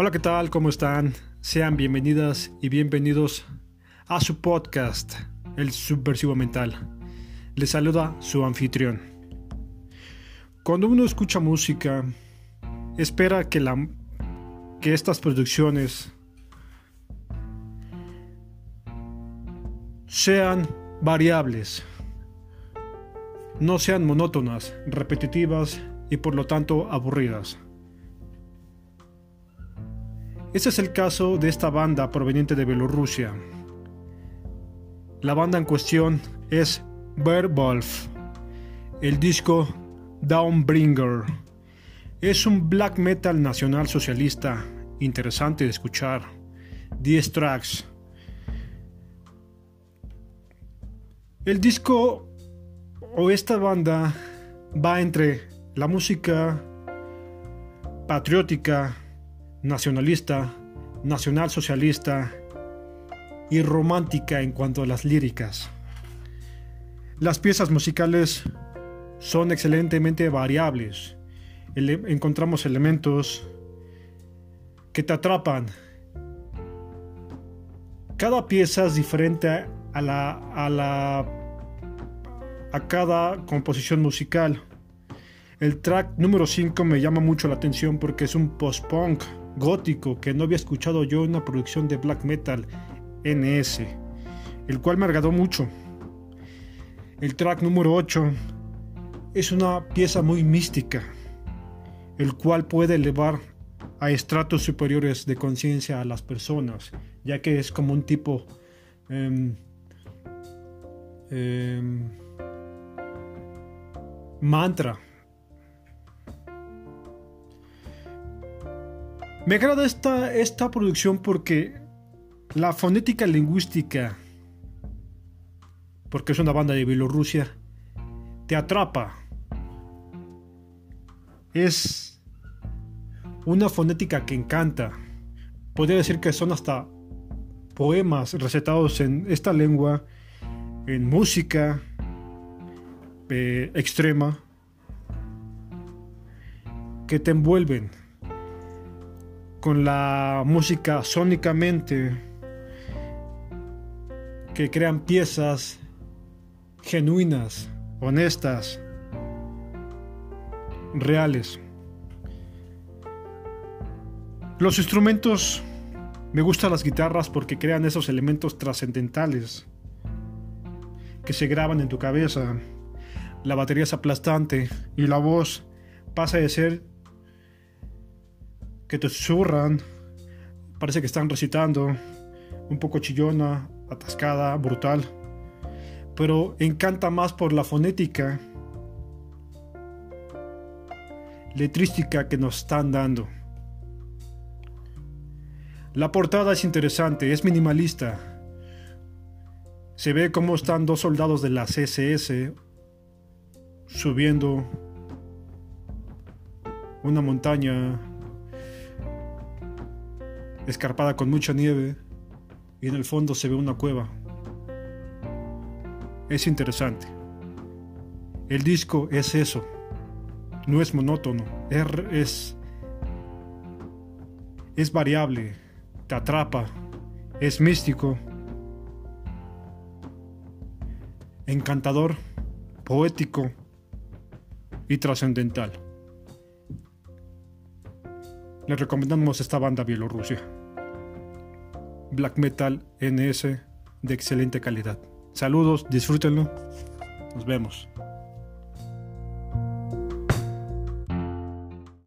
Hola, ¿qué tal? ¿Cómo están? Sean bienvenidas y bienvenidos a su podcast, El Subversivo Mental. Les saluda su anfitrión. Cuando uno escucha música, espera que, que estas producciones sean variables, no sean monótonas, repetitivas y por lo tanto aburridas. Ese es el caso de esta banda proveniente de Bielorrusia. La banda en cuestión es Werwolf. El disco Downbringer es un black metal nacional socialista interesante de escuchar. 10 tracks. El disco o esta banda va entre la música patriótica, nacionalista, nacionalsocialista y romántica en cuanto a las líricas. Las piezas musicales son excelentemente variables. encontramos elementos que te atrapan. Cada pieza es diferente a la, a la a cada composición musical. El track número 5 me llama mucho la atención porque es un post-punk gótico que no había escuchado yo en una producción de black metal NS, el cual me agradó mucho. El track número 8 es una pieza muy mística, el cual puede elevar a estratos superiores de conciencia a las personas, ya que es como un tipo em, em, mantra Me agrada esta, esta producción porque la fonética lingüística, porque es una banda de Bielorrusia, te atrapa. Es una fonética que encanta. Podría decir que son hasta poemas recetados en esta lengua, en música eh, extrema, que te envuelven con la música sónicamente, que crean piezas genuinas, honestas, reales. Los instrumentos, me gustan las guitarras porque crean esos elementos trascendentales que se graban en tu cabeza. La batería es aplastante y la voz pasa de ser que te susurran, parece que están recitando, un poco chillona, atascada, brutal, pero encanta más por la fonética letrística que nos están dando. La portada es interesante, es minimalista. Se ve cómo están dos soldados de la CSS subiendo una montaña escarpada con mucha nieve y en el fondo se ve una cueva. Es interesante. El disco es eso. No es monótono. Es, es, variable. Te atrapa. Es místico. Encantador. Poético. Y trascendental. Les recomendamos esta banda Bielorrusia. Black Metal NS de excelente calidad. Saludos, disfrútenlo. Nos vemos.